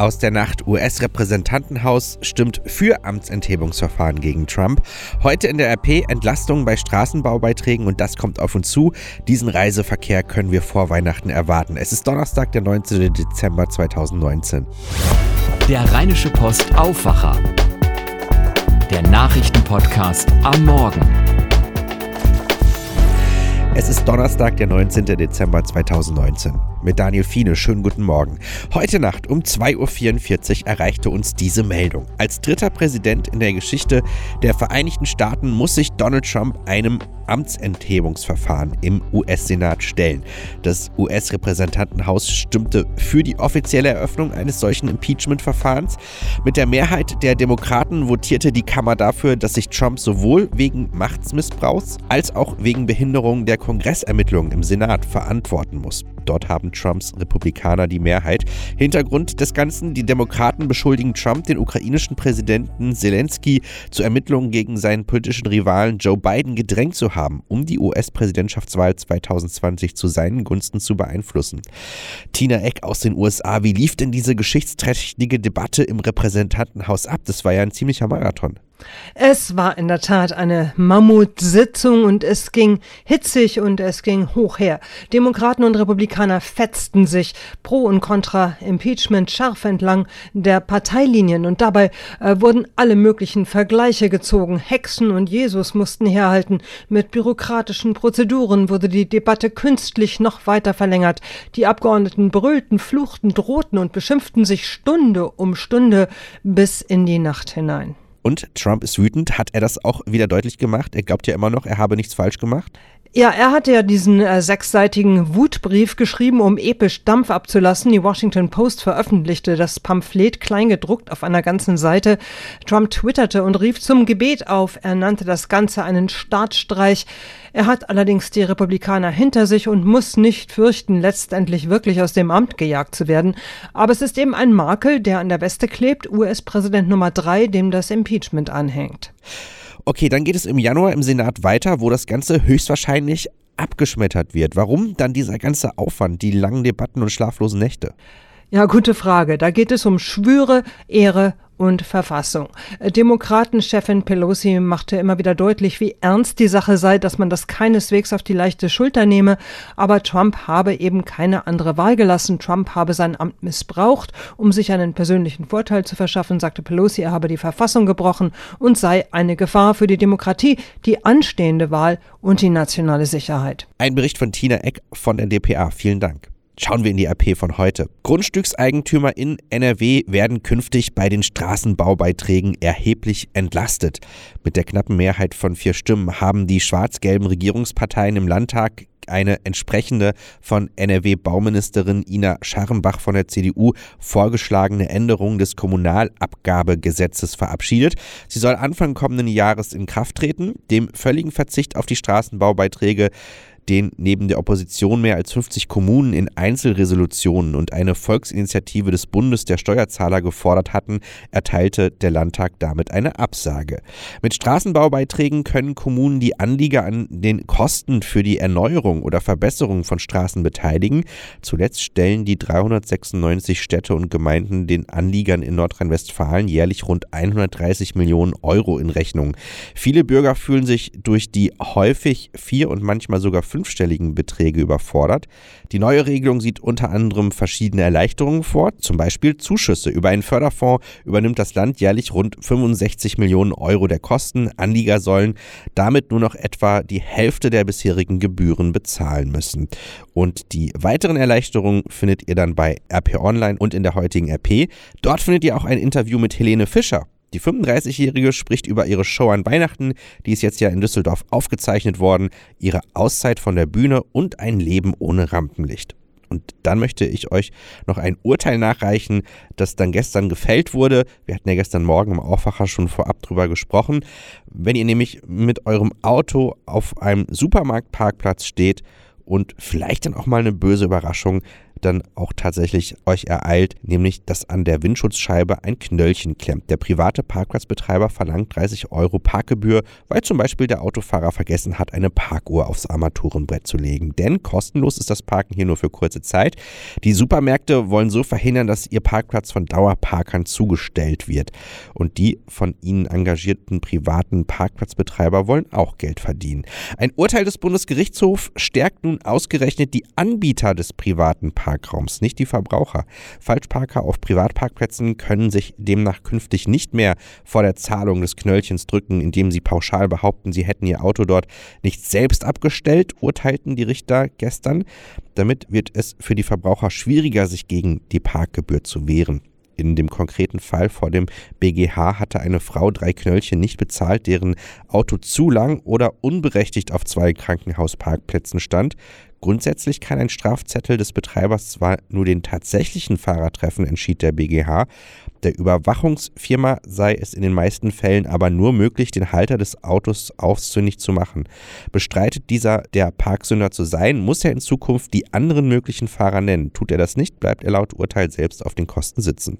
aus der Nacht. US-Repräsentantenhaus stimmt für Amtsenthebungsverfahren gegen Trump. Heute in der RP Entlastungen bei Straßenbaubeiträgen und das kommt auf uns zu. Diesen Reiseverkehr können wir vor Weihnachten erwarten. Es ist Donnerstag, der 19. Dezember 2019. Der Rheinische Post Aufwacher. Der Nachrichtenpodcast am Morgen. Es ist Donnerstag, der 19. Dezember 2019. Mit Daniel Fiene, schönen guten Morgen. Heute Nacht um 2.44 Uhr erreichte uns diese Meldung. Als dritter Präsident in der Geschichte der Vereinigten Staaten muss sich Donald Trump einem Amtsenthebungsverfahren im US-Senat stellen. Das US-Repräsentantenhaus stimmte für die offizielle Eröffnung eines solchen Impeachment-Verfahrens. Mit der Mehrheit der Demokraten votierte die Kammer dafür, dass sich Trump sowohl wegen Machtsmissbrauchs als auch wegen Behinderung der Kongressermittlungen im Senat verantworten muss. Dort haben Trumps Republikaner die Mehrheit. Hintergrund des Ganzen, die Demokraten beschuldigen Trump, den ukrainischen Präsidenten Zelensky zu Ermittlungen gegen seinen politischen Rivalen Joe Biden gedrängt zu haben, um die US-Präsidentschaftswahl 2020 zu seinen Gunsten zu beeinflussen. Tina Eck aus den USA, wie lief denn diese geschichtsträchtige Debatte im Repräsentantenhaus ab? Das war ja ein ziemlicher Marathon. Es war in der Tat eine Mammutsitzung und es ging hitzig und es ging hoch her. Demokraten und Republikaner fetzten sich pro und contra Impeachment scharf entlang der Parteilinien und dabei äh, wurden alle möglichen Vergleiche gezogen. Hexen und Jesus mussten herhalten. Mit bürokratischen Prozeduren wurde die Debatte künstlich noch weiter verlängert. Die Abgeordneten brüllten, fluchten, drohten und beschimpften sich Stunde um Stunde bis in die Nacht hinein. Und Trump ist wütend. Hat er das auch wieder deutlich gemacht? Er glaubt ja immer noch, er habe nichts falsch gemacht. Ja, er hatte ja diesen äh, sechsseitigen Wutbrief geschrieben, um episch Dampf abzulassen. Die Washington Post veröffentlichte das Pamphlet kleingedruckt auf einer ganzen Seite. Trump twitterte und rief zum Gebet auf. Er nannte das Ganze einen Staatsstreich. Er hat allerdings die Republikaner hinter sich und muss nicht fürchten, letztendlich wirklich aus dem Amt gejagt zu werden. Aber es ist eben ein Makel, der an der Weste klebt. US-Präsident Nummer drei, dem das Impeachment anhängt. Okay, dann geht es im Januar im Senat weiter, wo das Ganze höchstwahrscheinlich abgeschmettert wird. Warum dann dieser ganze Aufwand, die langen Debatten und schlaflosen Nächte? Ja, gute Frage. Da geht es um Schwüre, Ehre und Verfassung. Demokratenchefin Pelosi machte immer wieder deutlich, wie ernst die Sache sei, dass man das keineswegs auf die leichte Schulter nehme. Aber Trump habe eben keine andere Wahl gelassen. Trump habe sein Amt missbraucht, um sich einen persönlichen Vorteil zu verschaffen, sagte Pelosi, er habe die Verfassung gebrochen und sei eine Gefahr für die Demokratie, die anstehende Wahl und die nationale Sicherheit. Ein Bericht von Tina Eck von der DPA. Vielen Dank. Schauen wir in die RP von heute. Grundstückseigentümer in NRW werden künftig bei den Straßenbaubeiträgen erheblich entlastet. Mit der knappen Mehrheit von vier Stimmen haben die schwarz-gelben Regierungsparteien im Landtag eine entsprechende von NRW-Bauministerin Ina Scharrenbach von der CDU vorgeschlagene Änderung des Kommunalabgabegesetzes verabschiedet. Sie soll Anfang kommenden Jahres in Kraft treten. Dem völligen Verzicht auf die Straßenbaubeiträge den neben der Opposition mehr als 50 Kommunen in Einzelresolutionen und eine Volksinitiative des Bundes der Steuerzahler gefordert hatten, erteilte der Landtag damit eine Absage. Mit Straßenbaubeiträgen können Kommunen die Anlieger an den Kosten für die Erneuerung oder Verbesserung von Straßen beteiligen. Zuletzt stellen die 396 Städte und Gemeinden den Anliegern in Nordrhein-Westfalen jährlich rund 130 Millionen Euro in Rechnung. Viele Bürger fühlen sich durch die häufig vier und manchmal sogar fünfstelligen Beträge überfordert. Die neue Regelung sieht unter anderem verschiedene Erleichterungen vor, zum Beispiel Zuschüsse. Über einen Förderfonds übernimmt das Land jährlich rund 65 Millionen Euro der Kosten. Anlieger sollen damit nur noch etwa die Hälfte der bisherigen Gebühren bezahlen müssen. Und die weiteren Erleichterungen findet ihr dann bei RP Online und in der heutigen RP. Dort findet ihr auch ein Interview mit Helene Fischer. Die 35-Jährige spricht über ihre Show an Weihnachten, die ist jetzt ja in Düsseldorf aufgezeichnet worden, ihre Auszeit von der Bühne und ein Leben ohne Rampenlicht. Und dann möchte ich euch noch ein Urteil nachreichen, das dann gestern gefällt wurde. Wir hatten ja gestern Morgen im Aufwacher schon vorab drüber gesprochen. Wenn ihr nämlich mit eurem Auto auf einem Supermarktparkplatz steht und vielleicht dann auch mal eine böse Überraschung, dann auch tatsächlich euch ereilt, nämlich dass an der Windschutzscheibe ein Knöllchen klemmt. Der private Parkplatzbetreiber verlangt 30 Euro Parkgebühr, weil zum Beispiel der Autofahrer vergessen hat, eine Parkuhr aufs Armaturenbrett zu legen. Denn kostenlos ist das Parken hier nur für kurze Zeit. Die Supermärkte wollen so verhindern, dass ihr Parkplatz von Dauerparkern zugestellt wird. Und die von ihnen engagierten privaten Parkplatzbetreiber wollen auch Geld verdienen. Ein Urteil des Bundesgerichtshofs stärkt nun ausgerechnet die Anbieter des privaten Parkraums, nicht die Verbraucher. Falschparker auf Privatparkplätzen können sich demnach künftig nicht mehr vor der Zahlung des Knöllchens drücken, indem sie pauschal behaupten, sie hätten ihr Auto dort nicht selbst abgestellt, urteilten die Richter gestern. Damit wird es für die Verbraucher schwieriger, sich gegen die Parkgebühr zu wehren. In dem konkreten Fall vor dem BGH hatte eine Frau drei Knöllchen nicht bezahlt, deren Auto zu lang oder unberechtigt auf zwei Krankenhausparkplätzen stand. Grundsätzlich kann ein Strafzettel des Betreibers zwar nur den tatsächlichen Fahrer treffen, entschied der BGH. Der Überwachungsfirma sei es in den meisten Fällen aber nur möglich, den Halter des Autos ausfindig zu machen. Bestreitet dieser, der Parksünder zu sein, muss er in Zukunft die anderen möglichen Fahrer nennen. Tut er das nicht, bleibt er laut Urteil selbst auf den Kosten sitzen.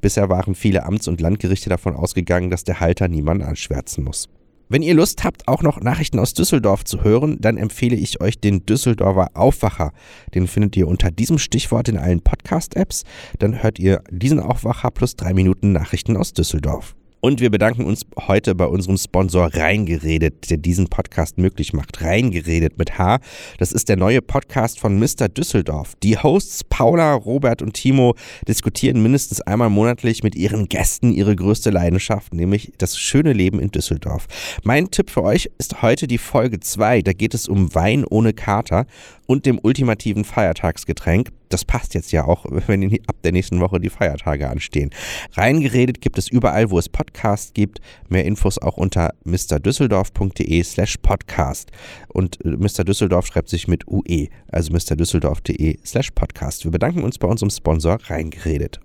Bisher waren viele Amts- und Landgerichte davon ausgegangen, dass der Halter niemanden anschwärzen muss. Wenn ihr Lust habt, auch noch Nachrichten aus Düsseldorf zu hören, dann empfehle ich euch den Düsseldorfer Aufwacher. Den findet ihr unter diesem Stichwort in allen Podcast-Apps. Dann hört ihr diesen Aufwacher plus drei Minuten Nachrichten aus Düsseldorf. Und wir bedanken uns heute bei unserem Sponsor Reingeredet, der diesen Podcast möglich macht. Reingeredet mit H. Das ist der neue Podcast von Mr. Düsseldorf. Die Hosts Paula, Robert und Timo diskutieren mindestens einmal monatlich mit ihren Gästen ihre größte Leidenschaft, nämlich das schöne Leben in Düsseldorf. Mein Tipp für euch ist heute die Folge 2. Da geht es um Wein ohne Kater und dem ultimativen Feiertagsgetränk. Das passt jetzt ja auch, wenn ab der nächsten Woche die Feiertage anstehen. Reingeredet gibt es überall, wo es Podcasts gibt. Mehr Infos auch unter mrdüsseldorf.de slash podcast. Und äh, Mr. Düsseldorf schreibt sich mit UE, also mrdüsseldorf.de slash podcast. Wir bedanken uns bei unserem Sponsor Reingeredet.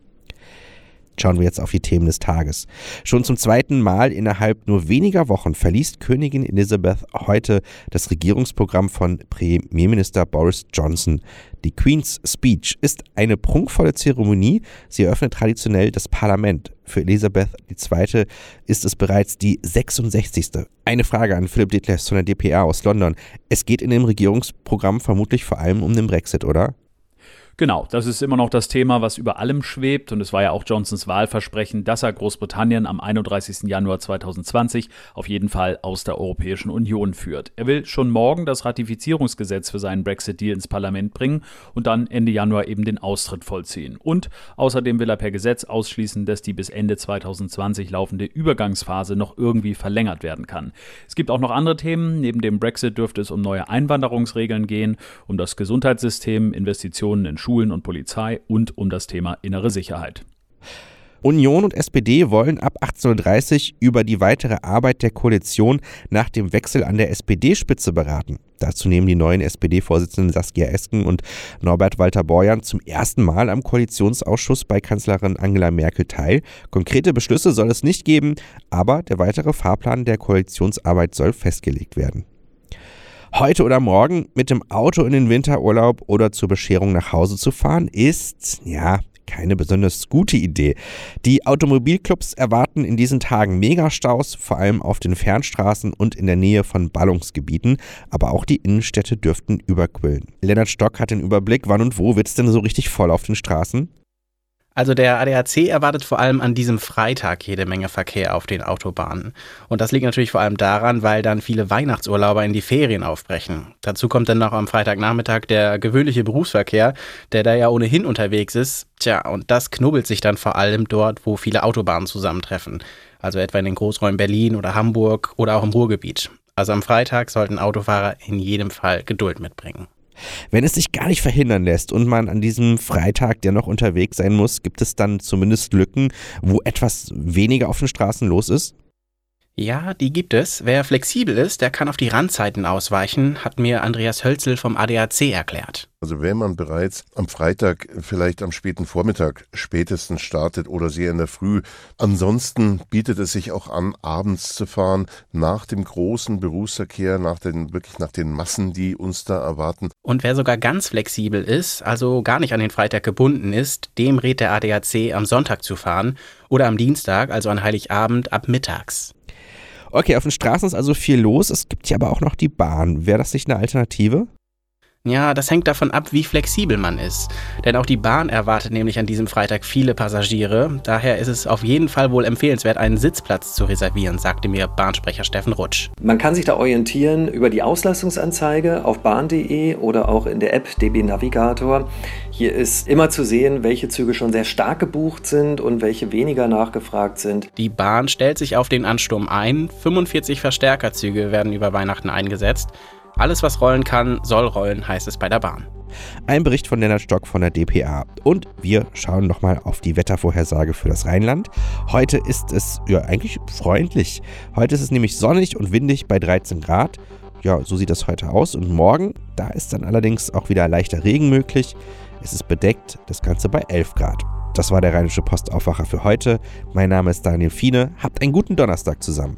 Schauen wir jetzt auf die Themen des Tages. Schon zum zweiten Mal innerhalb nur weniger Wochen verliest Königin Elizabeth heute das Regierungsprogramm von Premierminister Boris Johnson. Die Queen's Speech ist eine prunkvolle Zeremonie. Sie eröffnet traditionell das Parlament. Für Elisabeth II. ist es bereits die 66. Eine Frage an Philipp Detlefs von der DPR aus London. Es geht in dem Regierungsprogramm vermutlich vor allem um den Brexit, oder? Genau, das ist immer noch das Thema, was über allem schwebt. Und es war ja auch Johnsons Wahlversprechen, dass er Großbritannien am 31. Januar 2020 auf jeden Fall aus der Europäischen Union führt. Er will schon morgen das Ratifizierungsgesetz für seinen Brexit-Deal ins Parlament bringen und dann Ende Januar eben den Austritt vollziehen. Und außerdem will er per Gesetz ausschließen, dass die bis Ende 2020 laufende Übergangsphase noch irgendwie verlängert werden kann. Es gibt auch noch andere Themen. Neben dem Brexit dürfte es um neue Einwanderungsregeln gehen, um das Gesundheitssystem, Investitionen in Schulen, Schulen und Polizei und um das Thema innere Sicherheit. Union und SPD wollen ab 18.30 Uhr über die weitere Arbeit der Koalition nach dem Wechsel an der SPD-Spitze beraten. Dazu nehmen die neuen SPD-Vorsitzenden Saskia Esken und Norbert Walter Borjan zum ersten Mal am Koalitionsausschuss bei Kanzlerin Angela Merkel teil. Konkrete Beschlüsse soll es nicht geben, aber der weitere Fahrplan der Koalitionsarbeit soll festgelegt werden heute oder morgen mit dem Auto in den Winterurlaub oder zur Bescherung nach Hause zu fahren, ist, ja, keine besonders gute Idee. Die Automobilclubs erwarten in diesen Tagen Megastaus, vor allem auf den Fernstraßen und in der Nähe von Ballungsgebieten, aber auch die Innenstädte dürften überquillen. Lennart Stock hat den Überblick, wann und wo wird es denn so richtig voll auf den Straßen? Also der ADAC erwartet vor allem an diesem Freitag jede Menge Verkehr auf den Autobahnen. Und das liegt natürlich vor allem daran, weil dann viele Weihnachtsurlauber in die Ferien aufbrechen. Dazu kommt dann noch am Freitagnachmittag der gewöhnliche Berufsverkehr, der da ja ohnehin unterwegs ist. Tja, und das knubbelt sich dann vor allem dort, wo viele Autobahnen zusammentreffen. Also etwa in den Großräumen Berlin oder Hamburg oder auch im Ruhrgebiet. Also am Freitag sollten Autofahrer in jedem Fall Geduld mitbringen. Wenn es sich gar nicht verhindern lässt und man an diesem Freitag der noch unterwegs sein muss, gibt es dann zumindest Lücken, wo etwas weniger auf den Straßen los ist? Ja, die gibt es. Wer flexibel ist, der kann auf die Randzeiten ausweichen, hat mir Andreas Hölzel vom ADAC erklärt. Also wenn man bereits am Freitag vielleicht am späten Vormittag spätestens startet oder sehr in der Früh, ansonsten bietet es sich auch an, abends zu fahren, nach dem großen Berufsverkehr, nach den, wirklich nach den Massen, die uns da erwarten. Und wer sogar ganz flexibel ist, also gar nicht an den Freitag gebunden ist, dem rät der ADAC am Sonntag zu fahren oder am Dienstag, also an Heiligabend ab mittags. Okay, auf den Straßen ist also viel los. Es gibt ja aber auch noch die Bahn. Wäre das nicht eine Alternative? Ja, das hängt davon ab, wie flexibel man ist. Denn auch die Bahn erwartet nämlich an diesem Freitag viele Passagiere. Daher ist es auf jeden Fall wohl empfehlenswert, einen Sitzplatz zu reservieren, sagte mir Bahnsprecher Steffen Rutsch. Man kann sich da orientieren über die Auslastungsanzeige auf bahn.de oder auch in der App DB Navigator. Hier ist immer zu sehen, welche Züge schon sehr stark gebucht sind und welche weniger nachgefragt sind. Die Bahn stellt sich auf den Ansturm ein. 45 Verstärkerzüge werden über Weihnachten eingesetzt. Alles, was rollen kann, soll rollen, heißt es bei der Bahn. Ein Bericht von Lennart Stock von der DPA. Und wir schauen nochmal auf die Wettervorhersage für das Rheinland. Heute ist es ja eigentlich freundlich. Heute ist es nämlich sonnig und windig bei 13 Grad. Ja, so sieht das heute aus. Und morgen, da ist dann allerdings auch wieder leichter Regen möglich. Es ist bedeckt, das Ganze bei 11 Grad. Das war der Rheinische Postaufwacher für heute. Mein Name ist Daniel Fiene. Habt einen guten Donnerstag zusammen.